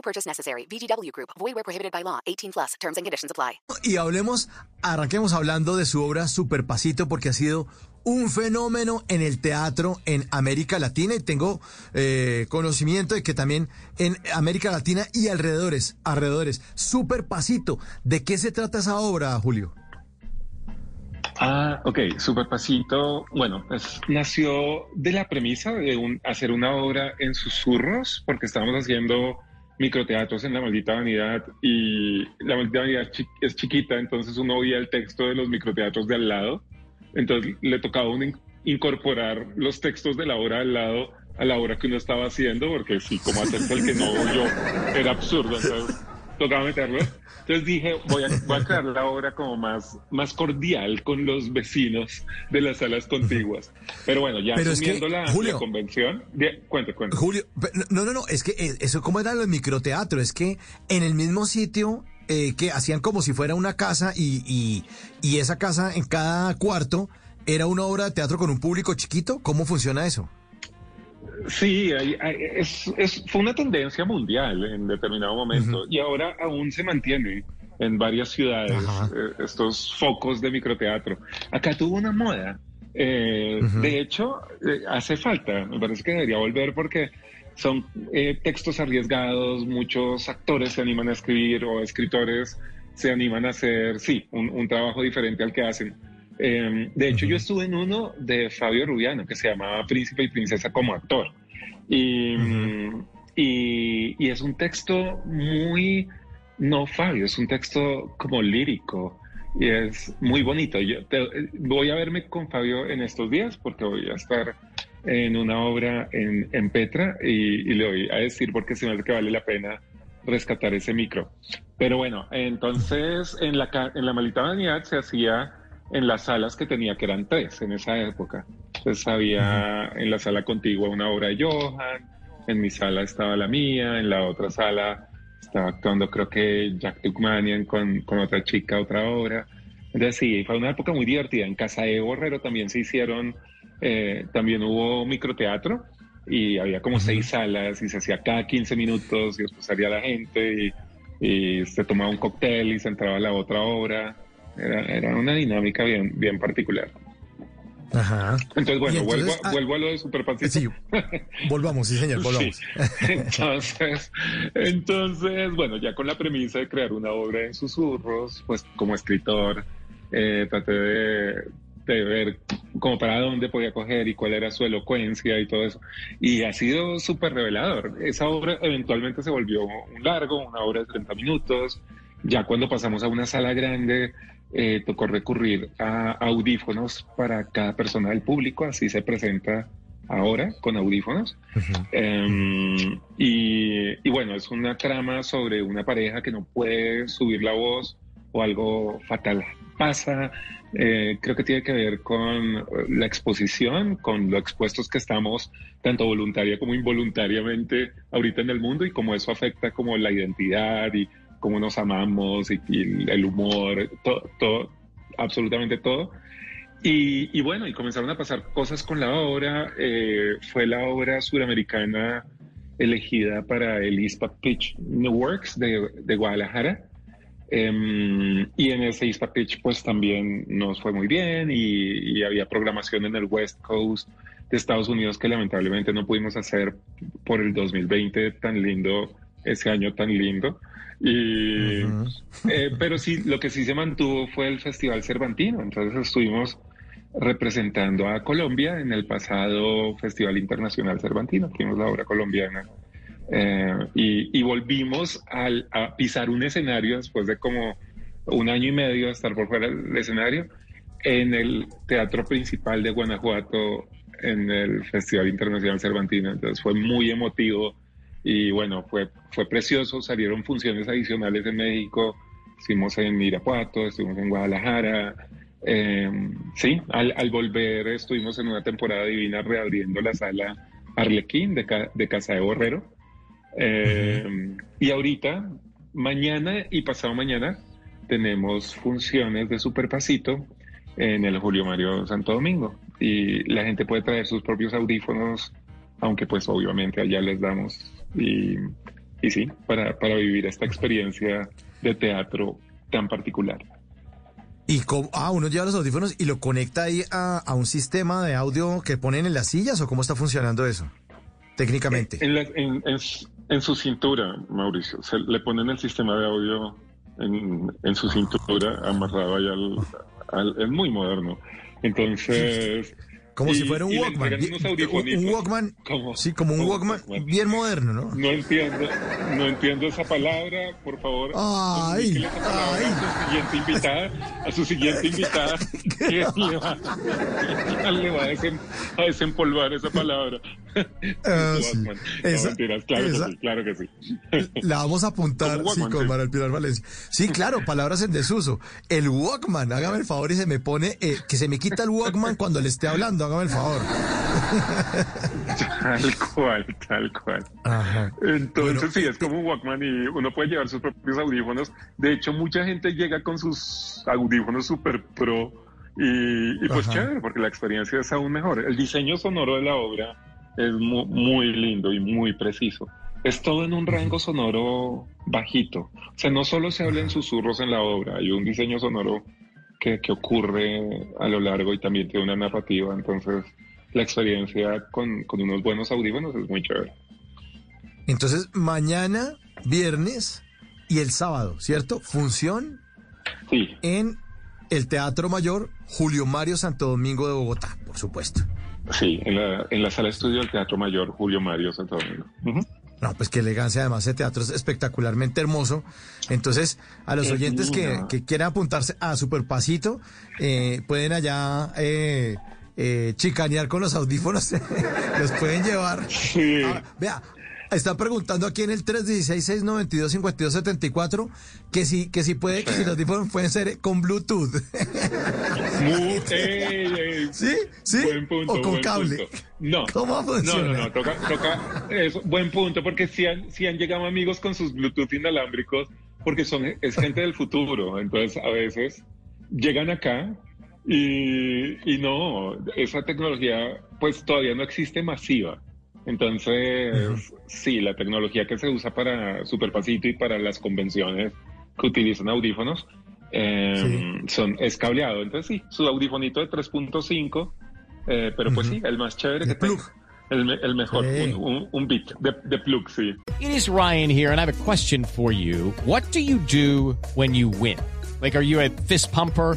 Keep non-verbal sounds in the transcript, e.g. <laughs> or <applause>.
No purchase necessary. VGW Group. Void where prohibited by law. 18 plus. Terms and conditions apply. Y hablemos, arranquemos hablando de su obra Superpasito porque ha sido un fenómeno en el teatro en América Latina y tengo eh, conocimiento de que también en América Latina y alrededores, alrededores, Superpasito. ¿De qué se trata esa obra, Julio? Ah, ok, Superpasito, bueno, pues, nació de la premisa de un, hacer una obra en susurros, porque estábamos haciendo microteatros en La Maldita Vanidad y La Maldita Vanidad es chiquita, entonces uno oía el texto de los microteatros de al lado, entonces le tocaba uno incorporar los textos de la obra al lado a la obra que uno estaba haciendo, porque sí, como hacerse el que <laughs> no oyó era absurdo, entonces tocaba meterlo. Entonces dije, voy a, voy a crear la obra como más, más cordial con los vecinos de las salas contiguas. Pero bueno, ya Pero es que, asumiendo la, Julio, la convención, cuente, cuente. Julio, no, no, no, es que eh, eso como era lo de microteatro, es que en el mismo sitio eh, que hacían como si fuera una casa y, y, y esa casa en cada cuarto era una obra de teatro con un público chiquito, ¿cómo funciona eso? Sí, hay- hay- es, es- fue una tendencia mundial en determinado momento y ahora aún se mantiene en varias ciudades eh, estos focos de microteatro. Acá tuvo una moda. eh. De hecho, eh, hace falta, me parece que debería volver porque son eh, textos arriesgados, muchos actores se animan a escribir o escritores se animan a hacer, sí, un, un trabajo diferente al que hacen. Eh, de hecho, yo estuve en uno de Fabio Rubiano que se llamaba Príncipe y Princesa como actor. Y, y, y es un texto muy, no Fabio, es un texto como lírico y es muy bonito. Yo te- voy a verme con Fabio en estos días porque voy a estar en una obra en, en Petra y, y le voy a decir porque se me hace que vale la pena rescatar ese micro. Pero bueno, entonces en la, en la maldita vanidad se hacía en las salas que tenía, que eran tres en esa época. Entonces había en la sala contigua una obra de Johan, en mi sala estaba la mía, en la otra sala estaba actuando creo que Jack Tukmanian con, con otra chica, otra obra. Entonces sí, fue una época muy divertida. En Casa de Borrero también se hicieron, eh, también hubo microteatro y había como seis salas y se hacía cada 15 minutos y después salía la gente y, y se tomaba un cóctel y se entraba a la otra obra. Era, era una dinámica bien, bien particular. Ajá. Entonces, bueno, entonces, vuelvo, a- ah, vuelvo a lo de Superpasito. Sí, volvamos, sí señor, <laughs> volvamos. Sí. <laughs> Entonces, entonces, bueno, ya con la premisa de crear una obra en susurros, pues como escritor, eh, traté de, de ver como para dónde podía coger y cuál era su elocuencia y todo eso. Y ha sido súper revelador. Esa obra eventualmente se volvió un largo, una obra de 30 minutos. Ya cuando pasamos a una sala grande, eh, tocó recurrir a audífonos para cada persona del público, así se presenta ahora con audífonos. Em, y, y bueno, es una trama sobre una pareja que no puede subir la voz o algo fatal pasa. Eh, creo que tiene que ver con la exposición, con lo expuestos que estamos, tanto voluntaria como involuntariamente, ahorita en el mundo y cómo eso afecta como la identidad y cómo nos amamos y, y el humor, todo, todo, absolutamente todo. Y, y bueno, y comenzaron a pasar cosas con la obra. eh, fue la obra suramericana elegida para el ISPA Pitch New Works de, de Guadalajara. Em, y en ese ISPA Pitch pues también nos fue muy bien y, y había programación en el West Coast de Estados Unidos que lamentablemente no pudimos hacer por el 2020 tan lindo, ese año tan lindo. Y, eh, pero sí, lo que sí se mantuvo fue el Festival Cervantino. Entonces estuvimos representando a Colombia en el pasado Festival Internacional Cervantino. Fuimos la obra colombiana. Eh, y, y volvimos al- a pisar un escenario después de como un año y medio de estar por fuera del escenario en el teatro principal de Guanajuato en el Festival Internacional Cervantino. Entonces fue muy emotivo y bueno, fue, fue precioso, salieron funciones adicionales en México, estuvimos en Irapuato, estuvimos en Guadalajara, eh, sí, al, al, volver estuvimos en una temporada divina reabriendo la sala Arlequín de, de Casa de Borrero. Eh, y ahorita, mañana y pasado mañana, tenemos funciones de Superpasito en el Julio Mario Santo Domingo. Y la gente puede traer sus propios audífonos, aunque pues obviamente allá les damos. Y, y sí, para, para vivir esta experiencia de teatro tan particular. Y cómo, ah, uno lleva los audífonos y lo conecta ahí a, a, un sistema de audio que ponen en las sillas o cómo está funcionando eso técnicamente. En, la, en, en, en su cintura, Mauricio, se le ponen el sistema de audio en, en su cintura amarrado ahí al, al, es muy moderno. Entonces como y, si fuera un Walkman. Un Walkman, ¿Cómo? sí, como un Walkman, Walkman, bien moderno, ¿no? No entiendo, no entiendo esa palabra, por favor. Ay, ay. A su siguiente invitada, a su siguiente invitada, <laughs> que le va, le va a, desem, a, desempolvar esa palabra. Uh, sí. esa, no, mentiras, claro esa, que sí, claro que sí. <laughs> La vamos a apuntar, sí, con María Pilar Valencia. Sí, claro, palabras en desuso. El Walkman, hágame el favor y se me pone, eh, que se me quita el Walkman cuando le esté hablando hágame el favor. Tal cual, tal cual. Ajá. Entonces bueno, sí, es como un Walkman y uno puede llevar sus propios audífonos. De hecho, mucha gente llega con sus audífonos super pro y, y pues Ajá. chévere, porque la experiencia es aún mejor. El diseño sonoro de la obra es muy, muy lindo y muy preciso. Es todo en un rango sonoro bajito. O sea, no solo se habla en susurros en la obra, hay un diseño sonoro que, que, ocurre a lo largo y también tiene una narrativa. Entonces, la experiencia con, con, unos buenos audífonos es muy chévere. Entonces, mañana, viernes y el sábado, ¿cierto? Función sí. en el Teatro Mayor Julio Mario Santo Domingo de Bogotá, por supuesto. Sí, en la, en la sala de estudio del Teatro Mayor Julio Mario Santo Domingo. Uh -huh. No, pues qué elegancia, además ese teatro es espectacularmente hermoso. Entonces, a los oyentes que, que, quieran apuntarse a Superpasito, eh, pueden allá eh, eh, chicanear con los audífonos, <laughs> los pueden llevar. Sí. Ah, vea, está preguntando aquí en el 316-692-5274 que si, que si puede, que si los audífonos pueden ser con Bluetooth. Muy, <laughs> ¿Sí? ¿Sí? Buen punto, o con buen cable. Punto. No. ¿Cómo funciona? No, no, no, toca, toca eso, buen punto, porque si han, si han llegado amigos con sus Bluetooth inalámbricos, porque son, es gente del futuro, entonces a veces llegan acá y, y no, esa tecnología pues todavía no existe masiva. Entonces, uh -huh. sí, la tecnología que se usa para Superpasito y para las convenciones que utilizan audífonos eh, sí. son, es cableado. Entonces, sí, su audífonito de 3.5, eh, pero pues uh -huh. sí, el más chévere de que plug. tenga. El, el, mejor, sí. un, un, un, bit de, de plug, sí. It is Ryan here, and I have a question for you. What do you do when you win? Like, are you a fist pumper?